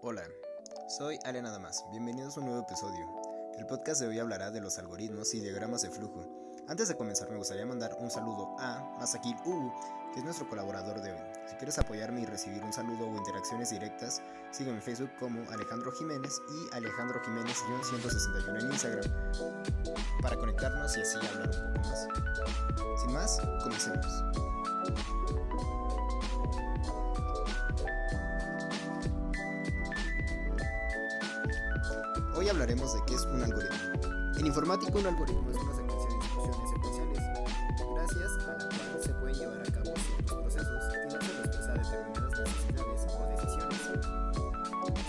Hola, soy Ale Nada más. Bienvenidos a un nuevo episodio. El podcast de hoy hablará de los algoritmos y diagramas de flujo. Antes de comenzar, me gustaría mandar un saludo a Masakil U, que es nuestro colaborador de hoy. Si quieres apoyarme y recibir un saludo o interacciones directas, sígueme en Facebook como Alejandro Jiménez y Alejandro Jiménez-161 en Instagram para conectarnos y así hablar un poco más. Sin más, comencemos. Hablaremos de qué es un algoritmo. En informática un algoritmo es una secuencia de instrucciones secuenciales, gracias a la cual se pueden llevar a cabo ciertos procesos y darse respuesta a determinadas necesidades o decisiones.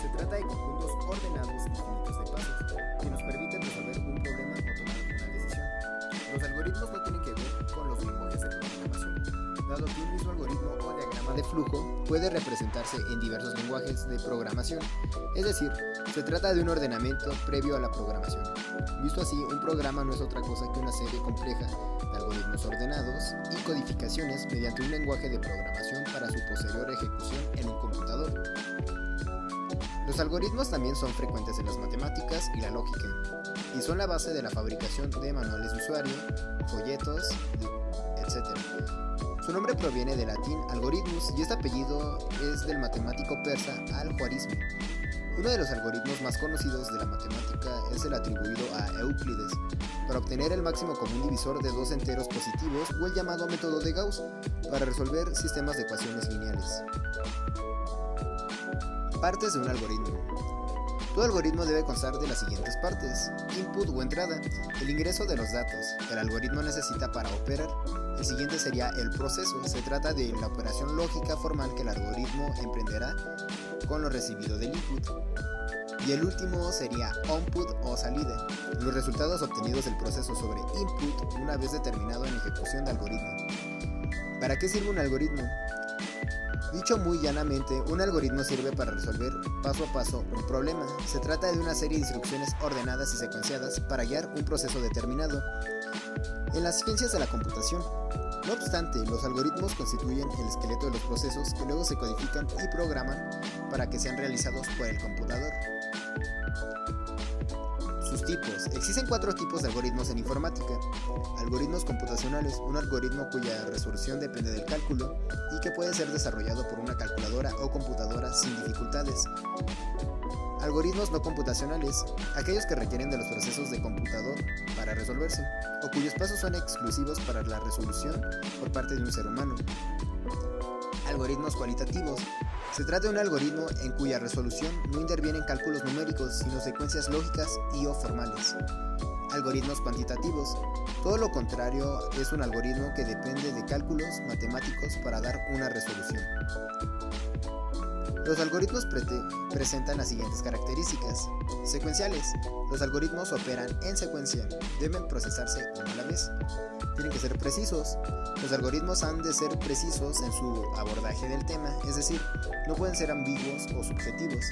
Se trata de conjuntos ordenados infinitos de pasos que nos permiten resolver un problema o de flujo puede representarse en diversos lenguajes de programación, es decir, se trata de un ordenamiento previo a la programación. Visto así, un programa no es otra cosa que una serie compleja de algoritmos ordenados y codificaciones mediante un lenguaje de programación para su posterior ejecución en un computador. Los algoritmos también son frecuentes en las matemáticas y la lógica, y son la base de la fabricación de manuales de usuario, folletos, etc. Su nombre proviene del latín algoritmus y este apellido es del matemático persa al-Khwarizmi. Uno de los algoritmos más conocidos de la matemática es el atribuido a Euclides para obtener el máximo común divisor de dos enteros positivos o el llamado método de Gauss para resolver sistemas de ecuaciones lineales. Partes de un algoritmo. Todo algoritmo debe constar de las siguientes partes. Input o entrada, el ingreso de los datos que el algoritmo necesita para operar. El siguiente sería el proceso, se trata de la operación lógica formal que el algoritmo emprenderá con lo recibido del input. Y el último sería output o salida, los resultados obtenidos del proceso sobre input una vez determinado en ejecución de algoritmo. ¿Para qué sirve un algoritmo? Dicho muy llanamente, un algoritmo sirve para resolver paso a paso un problema. Se trata de una serie de instrucciones ordenadas y secuenciadas para guiar un proceso determinado. En las ciencias de la computación, no obstante, los algoritmos constituyen el esqueleto de los procesos que luego se codifican y programan para que sean realizados por el computador. Existen cuatro tipos de algoritmos en informática. Algoritmos computacionales, un algoritmo cuya resolución depende del cálculo y que puede ser desarrollado por una calculadora o computadora sin dificultades. Algoritmos no computacionales, aquellos que requieren de los procesos de computador para resolverse, o cuyos pasos son exclusivos para la resolución por parte de un ser humano. Algoritmos cualitativos. Se trata de un algoritmo en cuya resolución no intervienen cálculos numéricos, sino secuencias lógicas y o formales. Algoritmos cuantitativos. Todo lo contrario es un algoritmo que depende de cálculos matemáticos para dar una resolución. Los algoritmos presentan las siguientes características. Secuenciales. Los algoritmos operan en secuencia. Deben procesarse una a la vez. Tienen que ser precisos. Los algoritmos han de ser precisos en su abordaje del tema, es decir, no pueden ser ambiguos o subjetivos.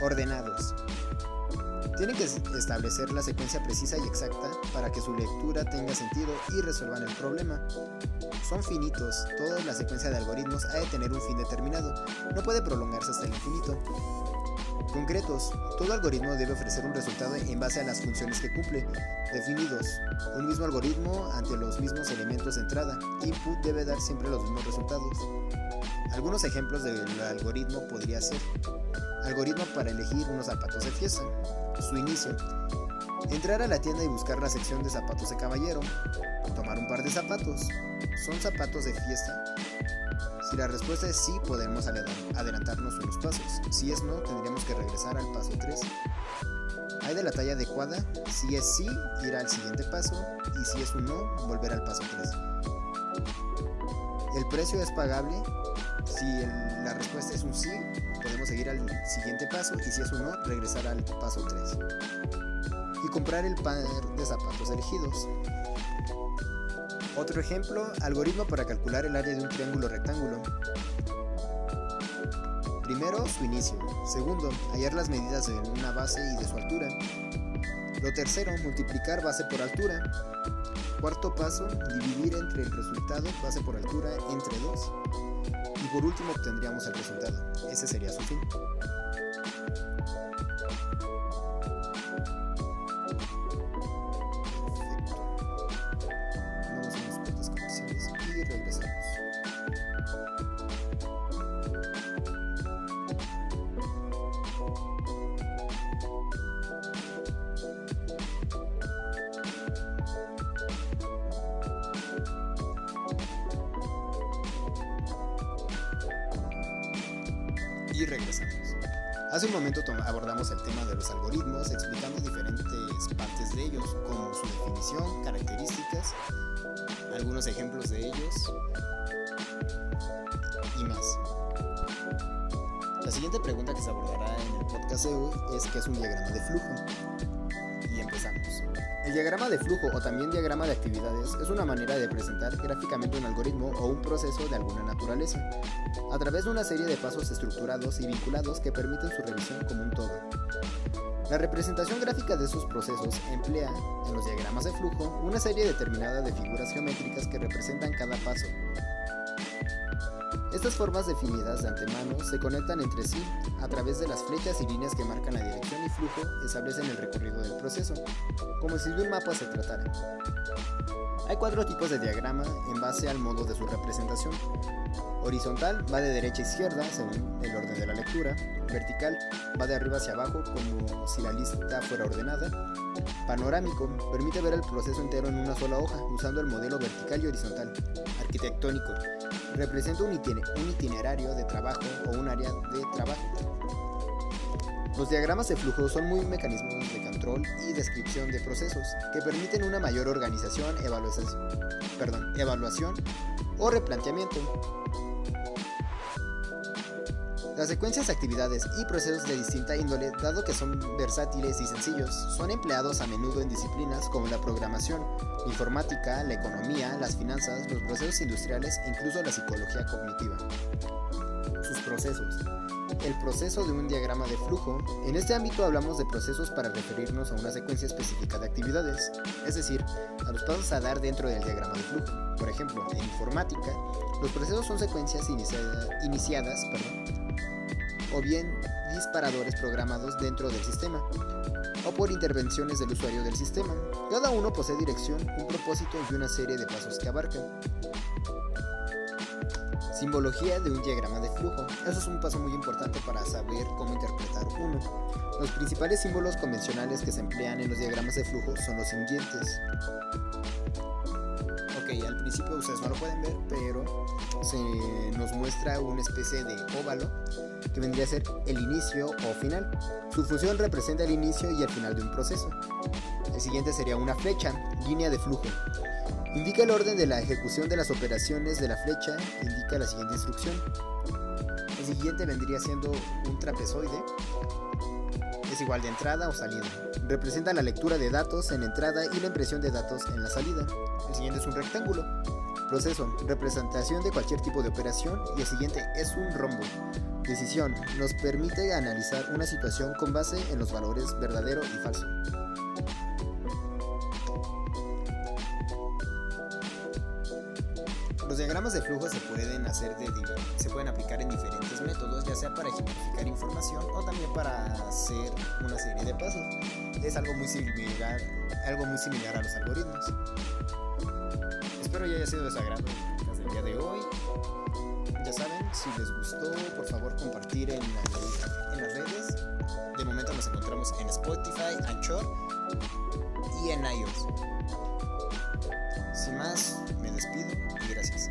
Ordenados. Tienen que establecer la secuencia precisa y exacta para que su lectura tenga sentido y resuelvan el problema. Son finitos, toda la secuencia de algoritmos ha de tener un fin determinado, no puede prolongarse hasta el infinito. Concretos, todo algoritmo debe ofrecer un resultado en base a las funciones que cumple. Definidos, un mismo algoritmo ante los mismos elementos de entrada. Input debe dar siempre los mismos resultados. Algunos ejemplos del algoritmo podría ser algoritmo para elegir unos zapatos de fiesta. Su inicio. Entrar a la tienda y buscar la sección de zapatos de caballero. Tomar un par de zapatos. ¿Son zapatos de fiesta? Si la respuesta es sí, podemos adelantarnos unos pasos. Si es no, tendríamos que regresar al paso 3. Hay de la talla adecuada. Si es sí, ir al siguiente paso. Y si es un no, volver al paso 3. El precio es pagable. Si la respuesta es un sí, podemos seguir al siguiente paso y si es un no, regresar al paso 3. Y comprar el par de zapatos elegidos. Otro ejemplo, algoritmo para calcular el área de un triángulo rectángulo. Primero, su inicio. Segundo, hallar las medidas de una base y de su altura. Lo tercero, multiplicar base por altura. Cuarto paso, dividir entre el resultado base por altura entre 2. y por último obtendríamos el resultado. Ese sería su fin. Y regresamos. Hace un momento abordamos el tema de los algoritmos, explicando diferentes partes de ellos, como su definición, características, algunos ejemplos de ellos y más. La siguiente pregunta que se abordará en el podcast de hoy es qué es un diagrama de flujo. El diagrama de flujo o también diagrama de actividades es una manera de presentar gráficamente un algoritmo o un proceso de alguna naturaleza, a través de una serie de pasos estructurados y vinculados que permiten su revisión como un todo. La representación gráfica de esos procesos emplea, en los diagramas de flujo, una serie determinada de figuras geométricas que representan cada paso, estas formas definidas de antemano se conectan entre sí a través de las flechas y líneas que marcan la dirección y flujo establecen el recorrido del proceso, como si de un mapa se tratara. Hay cuatro tipos de diagrama en base al modo de su representación. Horizontal va de derecha a izquierda según el orden de la lectura. Vertical va de arriba hacia abajo como si la lista fuera ordenada. Panorámico permite ver el proceso entero en una sola hoja usando el modelo vertical y horizontal. Arquitectónico representa un, itinerario de trabajo o un área de trabajo. Los diagramas de flujo son muy mecanismos de control y descripción de procesos que permiten una mayor organización, evaluación, perdón, evaluación o replanteamiento. Las secuencias, actividades y procesos de distinta índole, dado que son versátiles y sencillos, son empleados a menudo en disciplinas como la programación, informática, la economía, las finanzas, los procesos industriales e incluso la psicología cognitiva. Sus procesos. El proceso de un diagrama de flujo. En este ámbito hablamos de procesos para referirnos a una secuencia específica de actividades, es decir, a los pasos a dar dentro del diagrama de flujo. Por ejemplo, en informática, los procesos son secuencias iniciadas perdón, o bien disparadores programados dentro del sistema, o por intervenciones del usuario del sistema. Cada uno posee dirección, un propósito y una serie de pasos que abarcan. Simbología de un diagrama de flujo. Eso es un paso muy importante para saber cómo interpretar uno. Los principales símbolos convencionales que se emplean en los diagramas de flujo son los siguientes. Ok, al principio ustedes no lo pueden ver, pero se nos muestra una especie de óvalo que vendría a ser el inicio o final. Su función representa el inicio y el final de un proceso. El siguiente sería una flecha, línea de flujo. Indica el orden de la ejecución de las operaciones de la flecha, indica la siguiente instrucción. El siguiente vendría siendo un trapezoide, es igual de entrada o salida. Representa la lectura de datos en entrada y la impresión de datos en la salida. El siguiente es un rectángulo. Proceso, representación de cualquier tipo de operación y el siguiente es un rombo. Decisión, nos permite analizar una situación con base en los valores verdadero y falso. Los diagramas de flujo se pueden hacer de se pueden aplicar en diferentes métodos, ya sea para ejemplificar información o también para hacer una serie de pasos. Es algo muy similar, algo muy similar a los algoritmos. Espero ya haya sido de su agrado el día de hoy. Ya saben, si les gustó, por favor compartir en, en las redes. De momento nos encontramos en Spotify, Anchor y en iOS. Sin más, me despido y gracias.